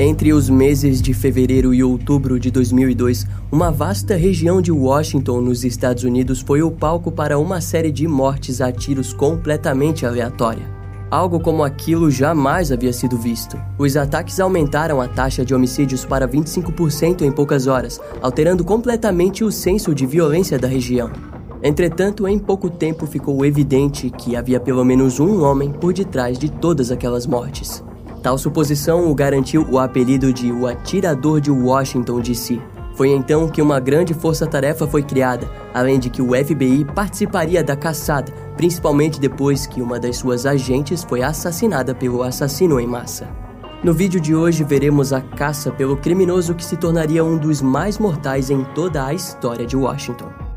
Entre os meses de fevereiro e outubro de 2002, uma vasta região de Washington, nos Estados Unidos, foi o palco para uma série de mortes a tiros completamente aleatória. Algo como aquilo jamais havia sido visto. Os ataques aumentaram a taxa de homicídios para 25% em poucas horas, alterando completamente o senso de violência da região. Entretanto, em pouco tempo ficou evidente que havia pelo menos um homem por detrás de todas aquelas mortes. Tal suposição o garantiu o apelido de o Atirador de Washington DC. Foi então que uma grande força-tarefa foi criada, além de que o FBI participaria da caçada, principalmente depois que uma das suas agentes foi assassinada pelo assassino em massa. No vídeo de hoje veremos a caça pelo criminoso que se tornaria um dos mais mortais em toda a história de Washington.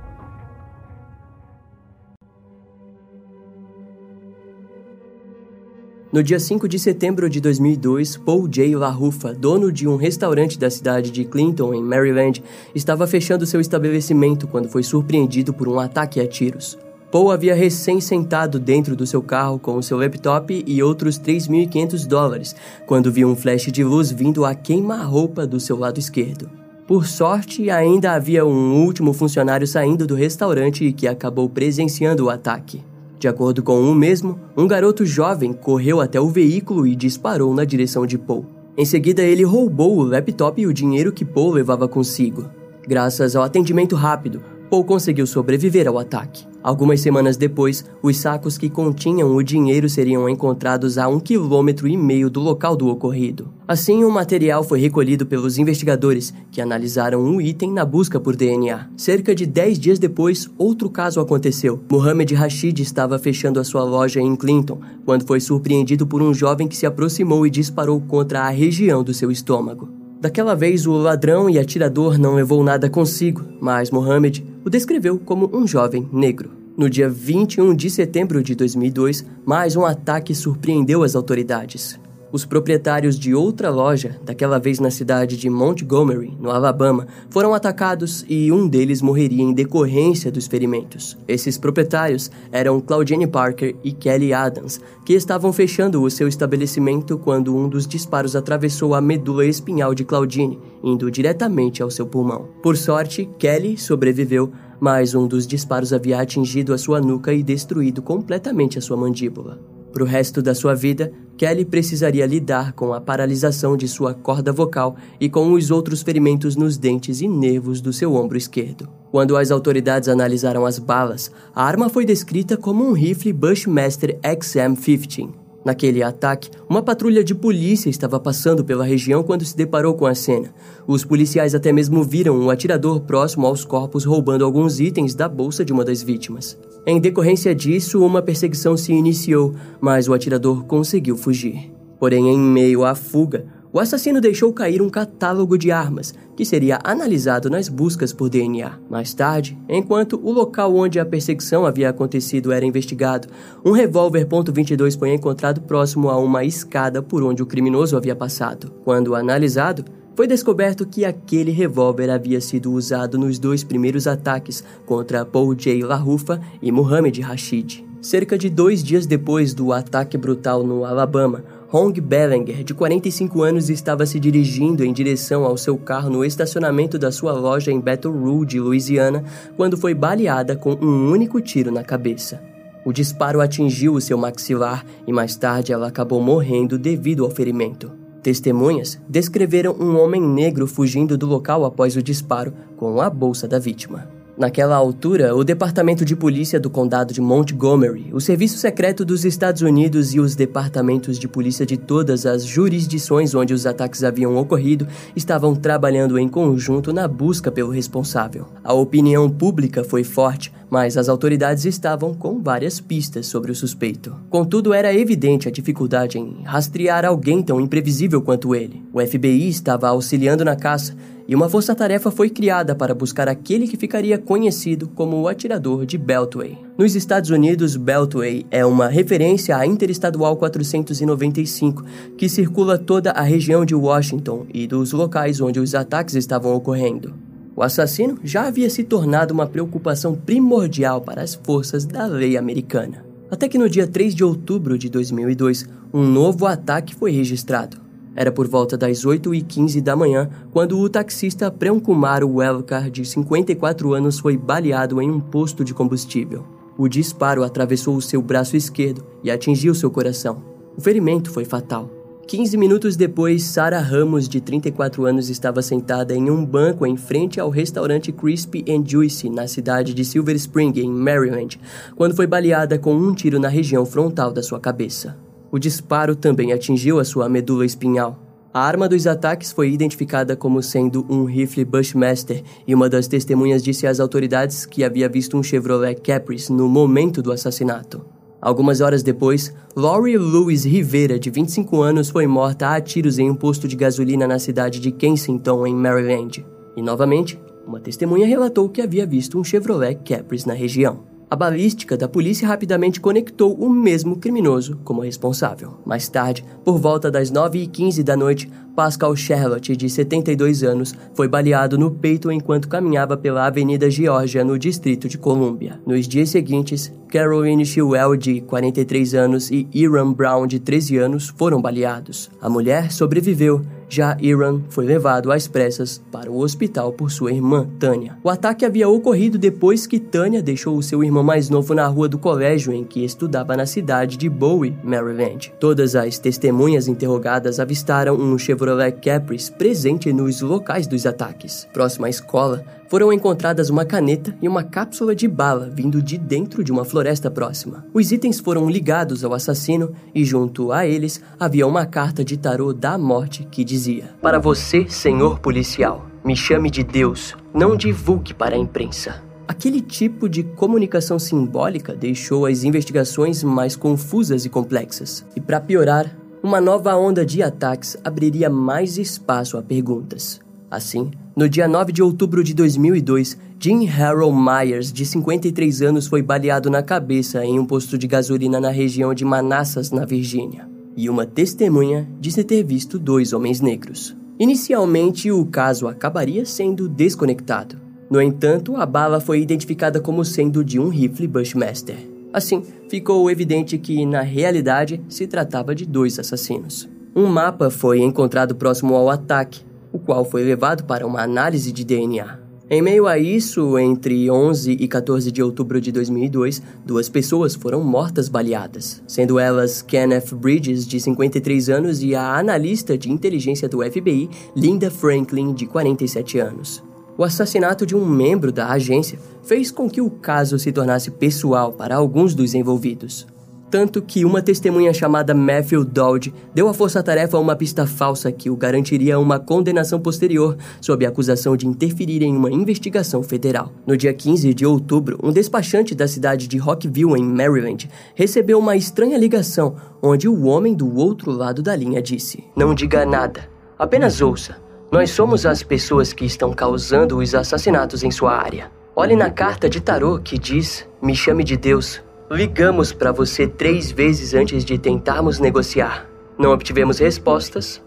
No dia 5 de setembro de 2002, Paul J. LaRuffa, dono de um restaurante da cidade de Clinton, em Maryland, estava fechando seu estabelecimento quando foi surpreendido por um ataque a tiros. Paul havia recém sentado dentro do seu carro com o seu laptop e outros 3.500 dólares, quando viu um flash de luz vindo a queima-roupa do seu lado esquerdo. Por sorte, ainda havia um último funcionário saindo do restaurante e que acabou presenciando o ataque. De acordo com o mesmo, um garoto jovem correu até o veículo e disparou na direção de Paul. Em seguida, ele roubou o laptop e o dinheiro que Paul levava consigo. Graças ao atendimento rápido, Paul conseguiu sobreviver ao ataque. Algumas semanas depois, os sacos que continham o dinheiro seriam encontrados a um quilômetro e meio do local do ocorrido. Assim, o material foi recolhido pelos investigadores, que analisaram o um item na busca por DNA. Cerca de 10 dias depois, outro caso aconteceu. Mohamed Rashid estava fechando a sua loja em Clinton, quando foi surpreendido por um jovem que se aproximou e disparou contra a região do seu estômago. Daquela vez, o ladrão e atirador não levou nada consigo, mas Mohamed o descreveu como um jovem negro. No dia 21 de setembro de 2002, mais um ataque surpreendeu as autoridades. Os proprietários de outra loja, daquela vez na cidade de Montgomery, no Alabama, foram atacados e um deles morreria em decorrência dos ferimentos. Esses proprietários eram Claudine Parker e Kelly Adams, que estavam fechando o seu estabelecimento quando um dos disparos atravessou a medula espinhal de Claudine, indo diretamente ao seu pulmão. Por sorte, Kelly sobreviveu, mas um dos disparos havia atingido a sua nuca e destruído completamente a sua mandíbula. Para o resto da sua vida, Kelly precisaria lidar com a paralisação de sua corda vocal e com os outros ferimentos nos dentes e nervos do seu ombro esquerdo. Quando as autoridades analisaram as balas, a arma foi descrita como um rifle Bushmaster XM-15, Naquele ataque, uma patrulha de polícia estava passando pela região quando se deparou com a cena. Os policiais até mesmo viram um atirador próximo aos corpos roubando alguns itens da bolsa de uma das vítimas. Em decorrência disso, uma perseguição se iniciou, mas o atirador conseguiu fugir. Porém, em meio à fuga, o assassino deixou cair um catálogo de armas, que seria analisado nas buscas por DNA. Mais tarde, enquanto o local onde a perseguição havia acontecido era investigado, um revólver .22 foi encontrado próximo a uma escada por onde o criminoso havia passado. Quando analisado, foi descoberto que aquele revólver havia sido usado nos dois primeiros ataques contra Paul J. LaRuffa e Muhammad Rashid. Cerca de dois dias depois do ataque brutal no Alabama, Hong Bellinger, de 45 anos, estava se dirigindo em direção ao seu carro no estacionamento da sua loja em Baton Rouge, Louisiana, quando foi baleada com um único tiro na cabeça. O disparo atingiu o seu maxilar e mais tarde ela acabou morrendo devido ao ferimento. Testemunhas descreveram um homem negro fugindo do local após o disparo com a bolsa da vítima. Naquela altura, o Departamento de Polícia do Condado de Montgomery, o Serviço Secreto dos Estados Unidos e os departamentos de polícia de todas as jurisdições onde os ataques haviam ocorrido estavam trabalhando em conjunto na busca pelo responsável. A opinião pública foi forte, mas as autoridades estavam com várias pistas sobre o suspeito. Contudo, era evidente a dificuldade em rastrear alguém tão imprevisível quanto ele. O FBI estava auxiliando na caça e uma força-tarefa foi criada para buscar aquele que ficaria conhecido como o atirador de Beltway. Nos Estados Unidos, Beltway é uma referência à Interestadual 495, que circula toda a região de Washington e dos locais onde os ataques estavam ocorrendo. O assassino já havia se tornado uma preocupação primordial para as forças da lei americana. Até que no dia 3 de outubro de 2002, um novo ataque foi registrado. Era por volta das 8h15 da manhã quando o taxista Premkumar Welkar, de 54 anos, foi baleado em um posto de combustível. O disparo atravessou o seu braço esquerdo e atingiu seu coração. O ferimento foi fatal. 15 minutos depois, Sarah Ramos, de 34 anos, estava sentada em um banco em frente ao restaurante Crispy and Juicy, na cidade de Silver Spring, em Maryland, quando foi baleada com um tiro na região frontal da sua cabeça. O disparo também atingiu a sua medula espinhal. A arma dos ataques foi identificada como sendo um rifle Bushmaster e uma das testemunhas disse às autoridades que havia visto um Chevrolet Caprice no momento do assassinato. Algumas horas depois, Laurie Louise Rivera, de 25 anos, foi morta a tiros em um posto de gasolina na cidade de Kensington, em Maryland. E novamente, uma testemunha relatou que havia visto um Chevrolet Caprice na região. A balística da polícia rapidamente conectou o mesmo criminoso como responsável. Mais tarde, por volta das 9h15 da noite, Pascal Charlotte, de 72 anos, foi baleado no peito enquanto caminhava pela Avenida Geórgia, no Distrito de Colômbia. Nos dias seguintes, Caroline Chilwell, de 43 anos, e Iran Brown, de 13 anos, foram baleados. A mulher sobreviveu já Iran foi levado às pressas para o hospital por sua irmã, Tânia. O ataque havia ocorrido depois que Tânia deixou o seu irmão mais novo na rua do colégio em que estudava na cidade de Bowie, Maryland. Todas as testemunhas interrogadas avistaram um Chevrolet Caprice presente nos locais dos ataques. Próximo à escola, foram encontradas uma caneta e uma cápsula de bala vindo de dentro de uma floresta próxima. Os itens foram ligados ao assassino e, junto a eles, havia uma carta de tarô da morte que dizia: Para você, senhor policial, me chame de Deus, não divulgue para a imprensa. Aquele tipo de comunicação simbólica deixou as investigações mais confusas e complexas. E para piorar, uma nova onda de ataques abriria mais espaço a perguntas. Assim, no dia 9 de outubro de 2002, Jim Harold Myers, de 53 anos, foi baleado na cabeça em um posto de gasolina na região de Manassas, na Virgínia. E uma testemunha disse ter visto dois homens negros. Inicialmente, o caso acabaria sendo desconectado. No entanto, a bala foi identificada como sendo de um rifle Bushmaster. Assim, ficou evidente que, na realidade, se tratava de dois assassinos. Um mapa foi encontrado próximo ao ataque, o qual foi levado para uma análise de DNA. Em meio a isso, entre 11 e 14 de outubro de 2002, duas pessoas foram mortas baleadas, sendo elas Kenneth Bridges, de 53 anos, e a analista de inteligência do FBI, Linda Franklin, de 47 anos. O assassinato de um membro da agência fez com que o caso se tornasse pessoal para alguns dos envolvidos tanto que uma testemunha chamada Matthew Dodge deu à força-tarefa uma pista falsa que o garantiria uma condenação posterior sob a acusação de interferir em uma investigação federal. No dia 15 de outubro, um despachante da cidade de Rockville, em Maryland, recebeu uma estranha ligação onde o homem do outro lado da linha disse: Não diga nada, apenas ouça. Nós somos as pessoas que estão causando os assassinatos em sua área. Olhe na carta de tarô que diz: Me chame de Deus, Ligamos para você três vezes antes de tentarmos negociar. Não obtivemos respostas.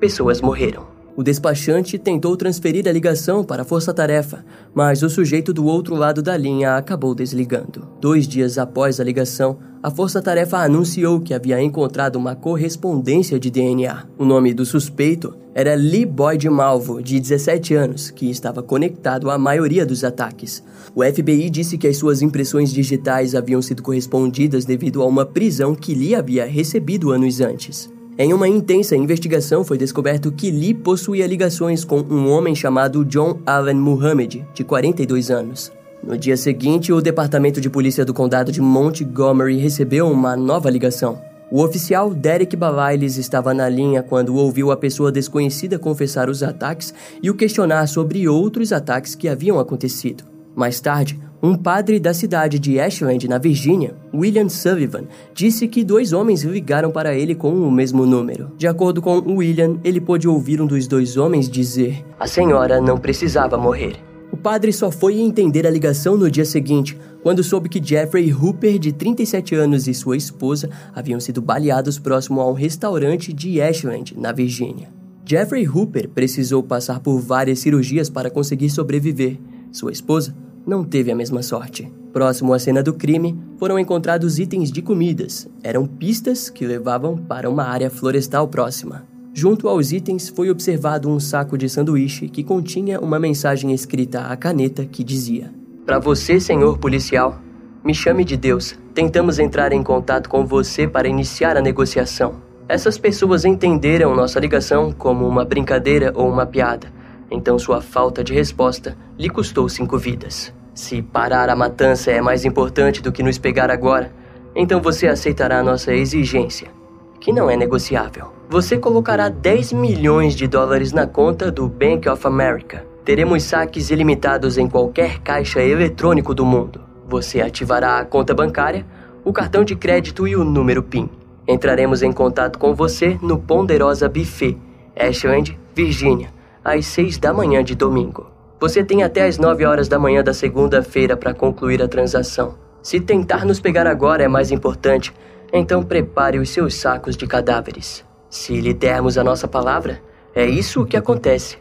Pessoas morreram. O despachante tentou transferir a ligação para a força-tarefa, mas o sujeito do outro lado da linha acabou desligando. Dois dias após a ligação, a força-tarefa anunciou que havia encontrado uma correspondência de DNA. O nome do suspeito era Lee Boyd Malvo, de 17 anos, que estava conectado à maioria dos ataques. O FBI disse que as suas impressões digitais haviam sido correspondidas devido a uma prisão que Lee havia recebido anos antes. Em uma intensa investigação, foi descoberto que Lee possuía ligações com um homem chamado John Allen Muhammad, de 42 anos. No dia seguinte, o Departamento de Polícia do Condado de Montgomery recebeu uma nova ligação. O oficial Derek Bavailes estava na linha quando ouviu a pessoa desconhecida confessar os ataques e o questionar sobre outros ataques que haviam acontecido. Mais tarde, um padre da cidade de Ashland, na Virgínia, William Sullivan, disse que dois homens ligaram para ele com o mesmo número. De acordo com William, ele pôde ouvir um dos dois homens dizer: A senhora não precisava morrer. O padre só foi entender a ligação no dia seguinte, quando soube que Jeffrey Hooper, de 37 anos, e sua esposa haviam sido baleados próximo a um restaurante de Ashland, na Virgínia. Jeffrey Hooper precisou passar por várias cirurgias para conseguir sobreviver. Sua esposa não teve a mesma sorte. Próximo à cena do crime, foram encontrados itens de comidas. Eram pistas que levavam para uma área florestal próxima. Junto aos itens foi observado um saco de sanduíche que continha uma mensagem escrita à caneta que dizia: Para você, senhor policial, me chame de Deus. Tentamos entrar em contato com você para iniciar a negociação. Essas pessoas entenderam nossa ligação como uma brincadeira ou uma piada, então sua falta de resposta lhe custou cinco vidas. Se parar a matança é mais importante do que nos pegar agora, então você aceitará nossa exigência, que não é negociável. Você colocará 10 milhões de dólares na conta do Bank of America. Teremos saques ilimitados em qualquer caixa eletrônico do mundo. Você ativará a conta bancária, o cartão de crédito e o número PIN. Entraremos em contato com você no Ponderosa Buffet, Ashland, Virgínia, às 6 da manhã de domingo. Você tem até as 9 horas da manhã da segunda-feira para concluir a transação. Se tentar nos pegar agora é mais importante, então prepare os seus sacos de cadáveres. Se lhe dermos a nossa palavra, é isso o que acontece.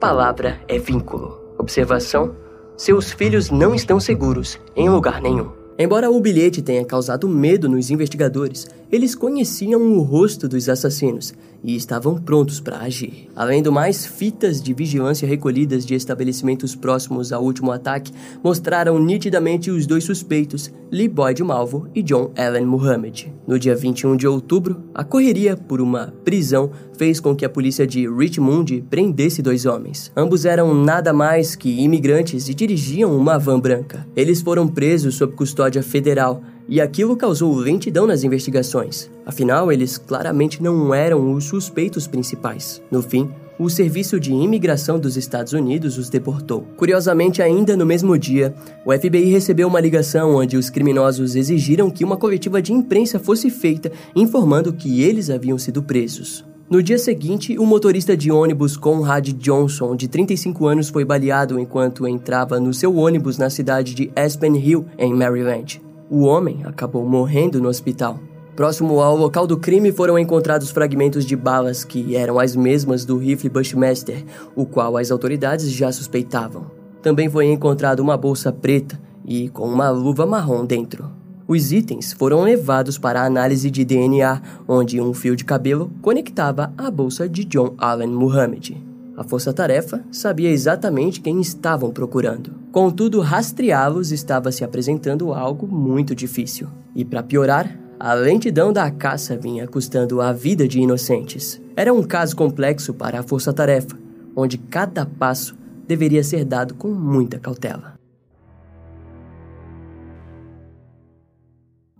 Palavra é vínculo. Observação: seus filhos não estão seguros em lugar nenhum. Embora o bilhete tenha causado medo nos investigadores, eles conheciam o rosto dos assassinos e estavam prontos para agir. Além do mais, fitas de vigilância recolhidas de estabelecimentos próximos ao último ataque mostraram nitidamente os dois suspeitos, Lee Boyd Malvo e John Allen Muhammad. No dia 21 de outubro, a correria por uma prisão fez com que a polícia de Richmond prendesse dois homens. Ambos eram nada mais que imigrantes e dirigiam uma van branca. Eles foram presos sob custódia federal e aquilo causou lentidão nas investigações. Afinal, eles claramente não eram os suspeitos principais. No fim, o Serviço de Imigração dos Estados Unidos os deportou. Curiosamente, ainda no mesmo dia, o FBI recebeu uma ligação onde os criminosos exigiram que uma coletiva de imprensa fosse feita informando que eles haviam sido presos. No dia seguinte, o motorista de ônibus Conrad Johnson, de 35 anos, foi baleado enquanto entrava no seu ônibus na cidade de Aspen Hill, em Maryland. O homem acabou morrendo no hospital. Próximo ao local do crime foram encontrados fragmentos de balas que eram as mesmas do rifle Bushmaster, o qual as autoridades já suspeitavam. Também foi encontrada uma bolsa preta e com uma luva marrom dentro. Os itens foram levados para análise de DNA, onde um fio de cabelo conectava a bolsa de John Allen Muhammad. A força-tarefa sabia exatamente quem estavam procurando. Contudo, rastreá-los estava se apresentando algo muito difícil. E para piorar, a lentidão da caça vinha custando a vida de inocentes. Era um caso complexo para a força-tarefa, onde cada passo deveria ser dado com muita cautela.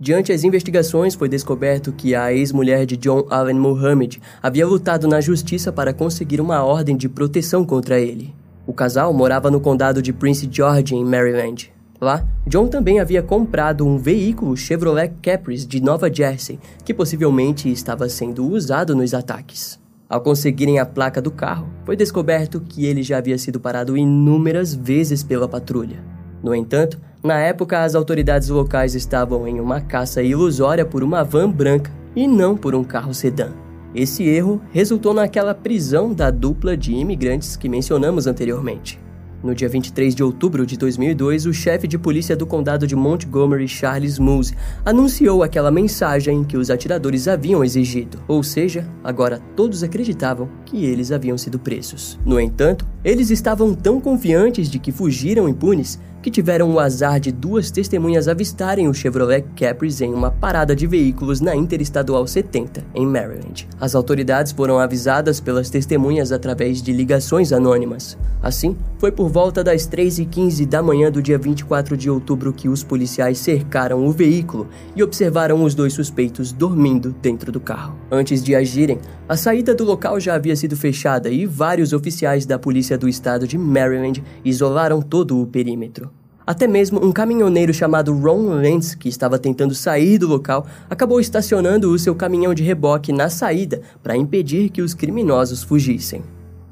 Diante as investigações, foi descoberto que a ex-mulher de John Allen Muhammad havia lutado na justiça para conseguir uma ordem de proteção contra ele. O casal morava no condado de Prince George, em Maryland. Lá, John também havia comprado um veículo Chevrolet Caprice de Nova Jersey, que possivelmente estava sendo usado nos ataques. Ao conseguirem a placa do carro, foi descoberto que ele já havia sido parado inúmeras vezes pela patrulha. No entanto, na época as autoridades locais estavam em uma caça ilusória por uma van branca e não por um carro sedã. Esse erro resultou naquela prisão da dupla de imigrantes que mencionamos anteriormente. No dia 23 de outubro de 2002, o chefe de polícia do condado de Montgomery, Charles Moose, anunciou aquela mensagem que os atiradores haviam exigido. Ou seja, agora todos acreditavam que eles haviam sido presos. No entanto, eles estavam tão confiantes de que fugiram impunes que tiveram o azar de duas testemunhas avistarem o Chevrolet Caprice em uma parada de veículos na Interestadual 70, em Maryland. As autoridades foram avisadas pelas testemunhas através de ligações anônimas. Assim, foi por volta das 3h15 da manhã do dia 24 de outubro que os policiais cercaram o veículo e observaram os dois suspeitos dormindo dentro do carro. Antes de agirem, a saída do local já havia sido fechada e vários oficiais da polícia do estado de Maryland isolaram todo o perímetro. Até mesmo um caminhoneiro chamado Ron Lentz, que estava tentando sair do local, acabou estacionando o seu caminhão de reboque na saída para impedir que os criminosos fugissem.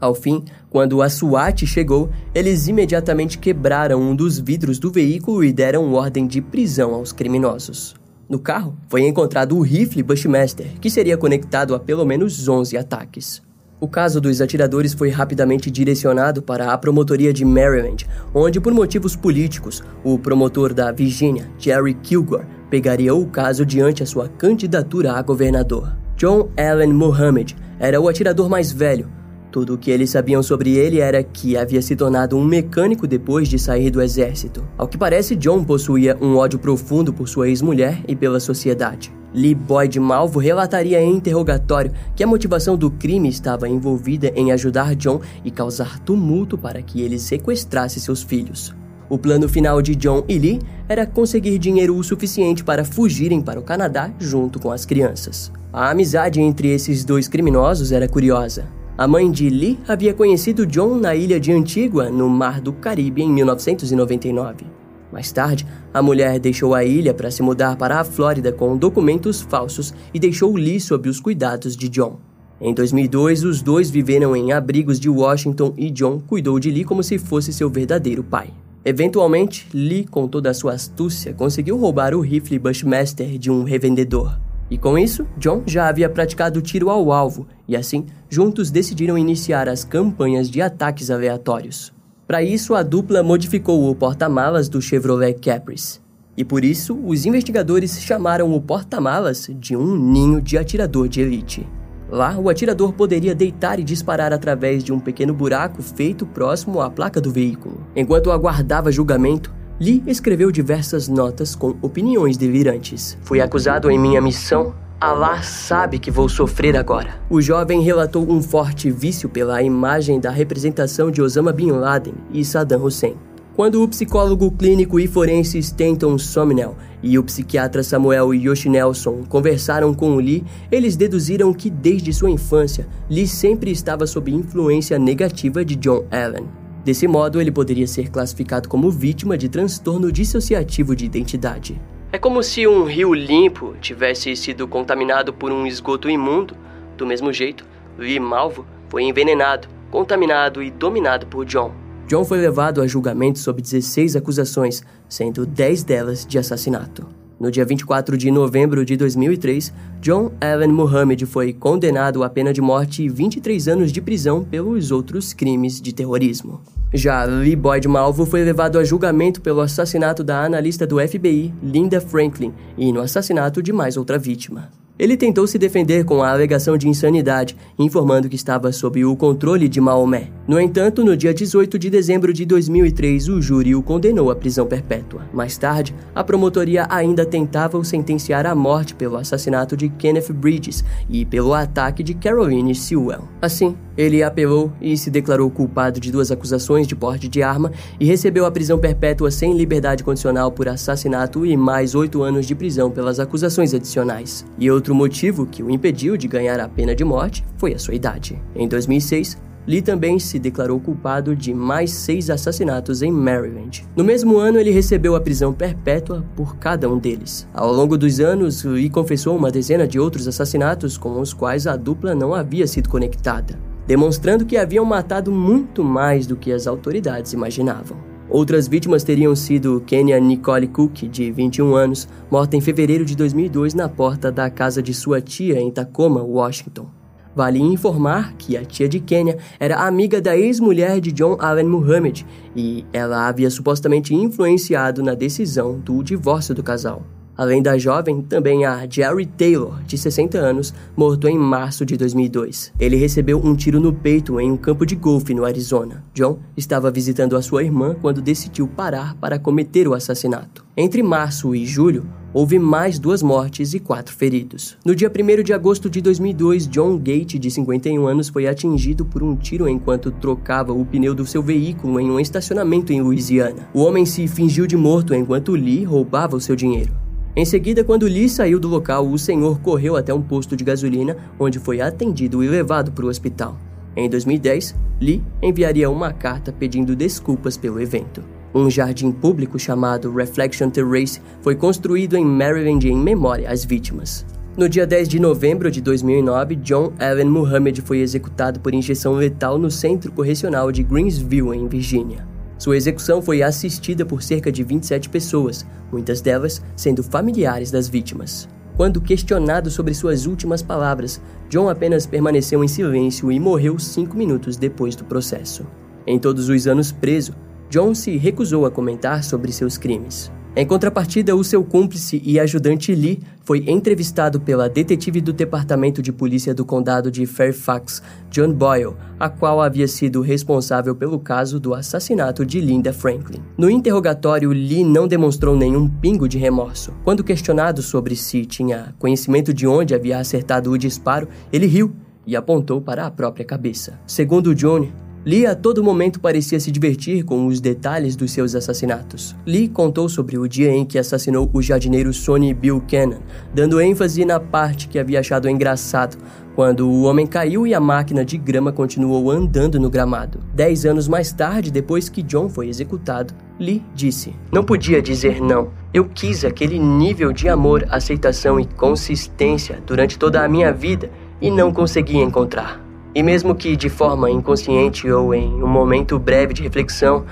Ao fim, quando a SWAT chegou, eles imediatamente quebraram um dos vidros do veículo e deram ordem de prisão aos criminosos. No carro, foi encontrado o rifle Bushmaster, que seria conectado a pelo menos 11 ataques. O caso dos atiradores foi rapidamente direcionado para a promotoria de Maryland, onde, por motivos políticos, o promotor da Virgínia, Jerry Kilgore, pegaria o caso diante a sua candidatura a governador. John Allen Muhammad era o atirador mais velho. Tudo o que eles sabiam sobre ele era que havia se tornado um mecânico depois de sair do exército. Ao que parece, John possuía um ódio profundo por sua ex-mulher e pela sociedade. Lee Boyd Malvo relataria em interrogatório que a motivação do crime estava envolvida em ajudar John e causar tumulto para que ele sequestrasse seus filhos. O plano final de John e Lee era conseguir dinheiro o suficiente para fugirem para o Canadá junto com as crianças. A amizade entre esses dois criminosos era curiosa. A mãe de Lee havia conhecido John na ilha de Antigua, no Mar do Caribe, em 1999. Mais tarde, a mulher deixou a ilha para se mudar para a Flórida com documentos falsos e deixou Lee sob os cuidados de John. Em 2002, os dois viveram em abrigos de Washington e John cuidou de Lee como se fosse seu verdadeiro pai. Eventualmente, Lee, com toda a sua astúcia, conseguiu roubar o rifle Bushmaster de um revendedor. E com isso, John já havia praticado tiro ao alvo, e assim, juntos decidiram iniciar as campanhas de ataques aleatórios. Para isso, a dupla modificou o porta-malas do Chevrolet Caprice. E por isso, os investigadores chamaram o porta-malas de um ninho de atirador de elite. Lá, o atirador poderia deitar e disparar através de um pequeno buraco feito próximo à placa do veículo. Enquanto aguardava julgamento, Lee escreveu diversas notas com opiniões delirantes. Fui acusado em minha missão. Allah sabe que vou sofrer agora. O jovem relatou um forte vício pela imagem da representação de Osama Bin Laden e Saddam Hussein. Quando o psicólogo clínico e forense Stanton Somnell e o psiquiatra Samuel Yoshinelson conversaram com Lee, eles deduziram que desde sua infância, Lee sempre estava sob influência negativa de John Allen. Desse modo, ele poderia ser classificado como vítima de transtorno dissociativo de identidade. É como se um rio limpo tivesse sido contaminado por um esgoto imundo. Do mesmo jeito, Lee Malvo foi envenenado, contaminado e dominado por John. John foi levado a julgamento sob 16 acusações, sendo 10 delas de assassinato. No dia 24 de novembro de 2003, John Allen Muhammad foi condenado à pena de morte e 23 anos de prisão pelos outros crimes de terrorismo. Já Lee Boyd Malvo foi levado a julgamento pelo assassinato da analista do FBI, Linda Franklin, e no assassinato de mais outra vítima. Ele tentou se defender com a alegação de insanidade, informando que estava sob o controle de Maomé. No entanto, no dia 18 de dezembro de 2003, o júri o condenou à prisão perpétua. Mais tarde, a promotoria ainda tentava o sentenciar à morte pelo assassinato de Kenneth Bridges e pelo ataque de Caroline Sewell. Assim, ele apelou e se declarou culpado de duas acusações de porte de arma e recebeu a prisão perpétua sem liberdade condicional por assassinato e mais oito anos de prisão pelas acusações adicionais. E outro motivo que o impediu de ganhar a pena de morte foi a sua idade. Em 2006, Lee também se declarou culpado de mais seis assassinatos em Maryland. No mesmo ano, ele recebeu a prisão perpétua por cada um deles. Ao longo dos anos, Lee confessou uma dezena de outros assassinatos com os quais a dupla não havia sido conectada, demonstrando que haviam matado muito mais do que as autoridades imaginavam. Outras vítimas teriam sido Kenya Nicole Cook, de 21 anos, morta em fevereiro de 2002 na porta da casa de sua tia em Tacoma, Washington. Vale informar que a tia de Kenya era amiga da ex-mulher de John Allen Muhammad e ela havia supostamente influenciado na decisão do divórcio do casal. Além da jovem, também há Jerry Taylor, de 60 anos, morto em março de 2002. Ele recebeu um tiro no peito em um campo de golfe no Arizona. John estava visitando a sua irmã quando decidiu parar para cometer o assassinato. Entre março e julho, houve mais duas mortes e quatro feridos. No dia 1 de agosto de 2002, John Gate, de 51 anos, foi atingido por um tiro enquanto trocava o pneu do seu veículo em um estacionamento em Louisiana. O homem se fingiu de morto enquanto Lee roubava o seu dinheiro. Em seguida, quando Lee saiu do local, o senhor correu até um posto de gasolina, onde foi atendido e levado para o hospital. Em 2010, Lee enviaria uma carta pedindo desculpas pelo evento. Um jardim público chamado Reflection Terrace foi construído em Maryland em memória às vítimas. No dia 10 de novembro de 2009, John Allen Muhammad foi executado por injeção letal no Centro Correcional de Greensville, em Virgínia. Sua execução foi assistida por cerca de 27 pessoas, muitas delas sendo familiares das vítimas. Quando questionado sobre suas últimas palavras, John apenas permaneceu em silêncio e morreu cinco minutos depois do processo. Em todos os anos preso, John se recusou a comentar sobre seus crimes. Em contrapartida, o seu cúmplice e ajudante Lee foi entrevistado pela detetive do Departamento de Polícia do Condado de Fairfax, John Boyle, a qual havia sido responsável pelo caso do assassinato de Linda Franklin. No interrogatório, Lee não demonstrou nenhum pingo de remorso. Quando questionado sobre se tinha conhecimento de onde havia acertado o disparo, ele riu e apontou para a própria cabeça. Segundo John, Lee a todo momento parecia se divertir com os detalhes dos seus assassinatos. Lee contou sobre o dia em que assassinou o jardineiro Sonny Buchanan, dando ênfase na parte que havia achado engraçado, quando o homem caiu e a máquina de grama continuou andando no gramado. Dez anos mais tarde, depois que John foi executado, Lee disse: Não podia dizer não. Eu quis aquele nível de amor, aceitação e consistência durante toda a minha vida e não consegui encontrar. E mesmo que de forma inconsciente ou em um momento breve de reflexão,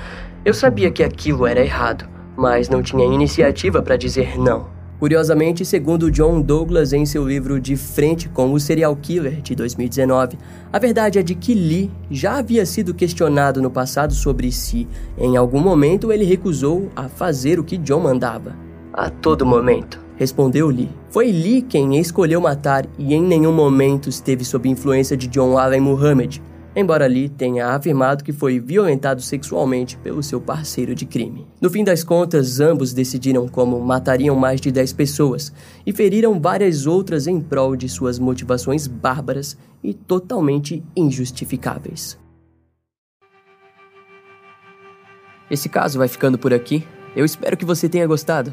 eu sabia que aquilo era errado, mas não tinha iniciativa para dizer não. Curiosamente, segundo John Douglas em seu livro De Frente com o Serial Killer de 2019, a verdade é de que Lee já havia sido questionado no passado sobre se, em algum momento, ele recusou a fazer o que John mandava. A todo momento respondeu Lee. Foi Lee quem escolheu matar e em nenhum momento esteve sob influência de John Allen Muhammad, embora Lee tenha afirmado que foi violentado sexualmente pelo seu parceiro de crime. No fim das contas, ambos decidiram como matariam mais de 10 pessoas e feriram várias outras em prol de suas motivações bárbaras e totalmente injustificáveis. Esse caso vai ficando por aqui. Eu espero que você tenha gostado.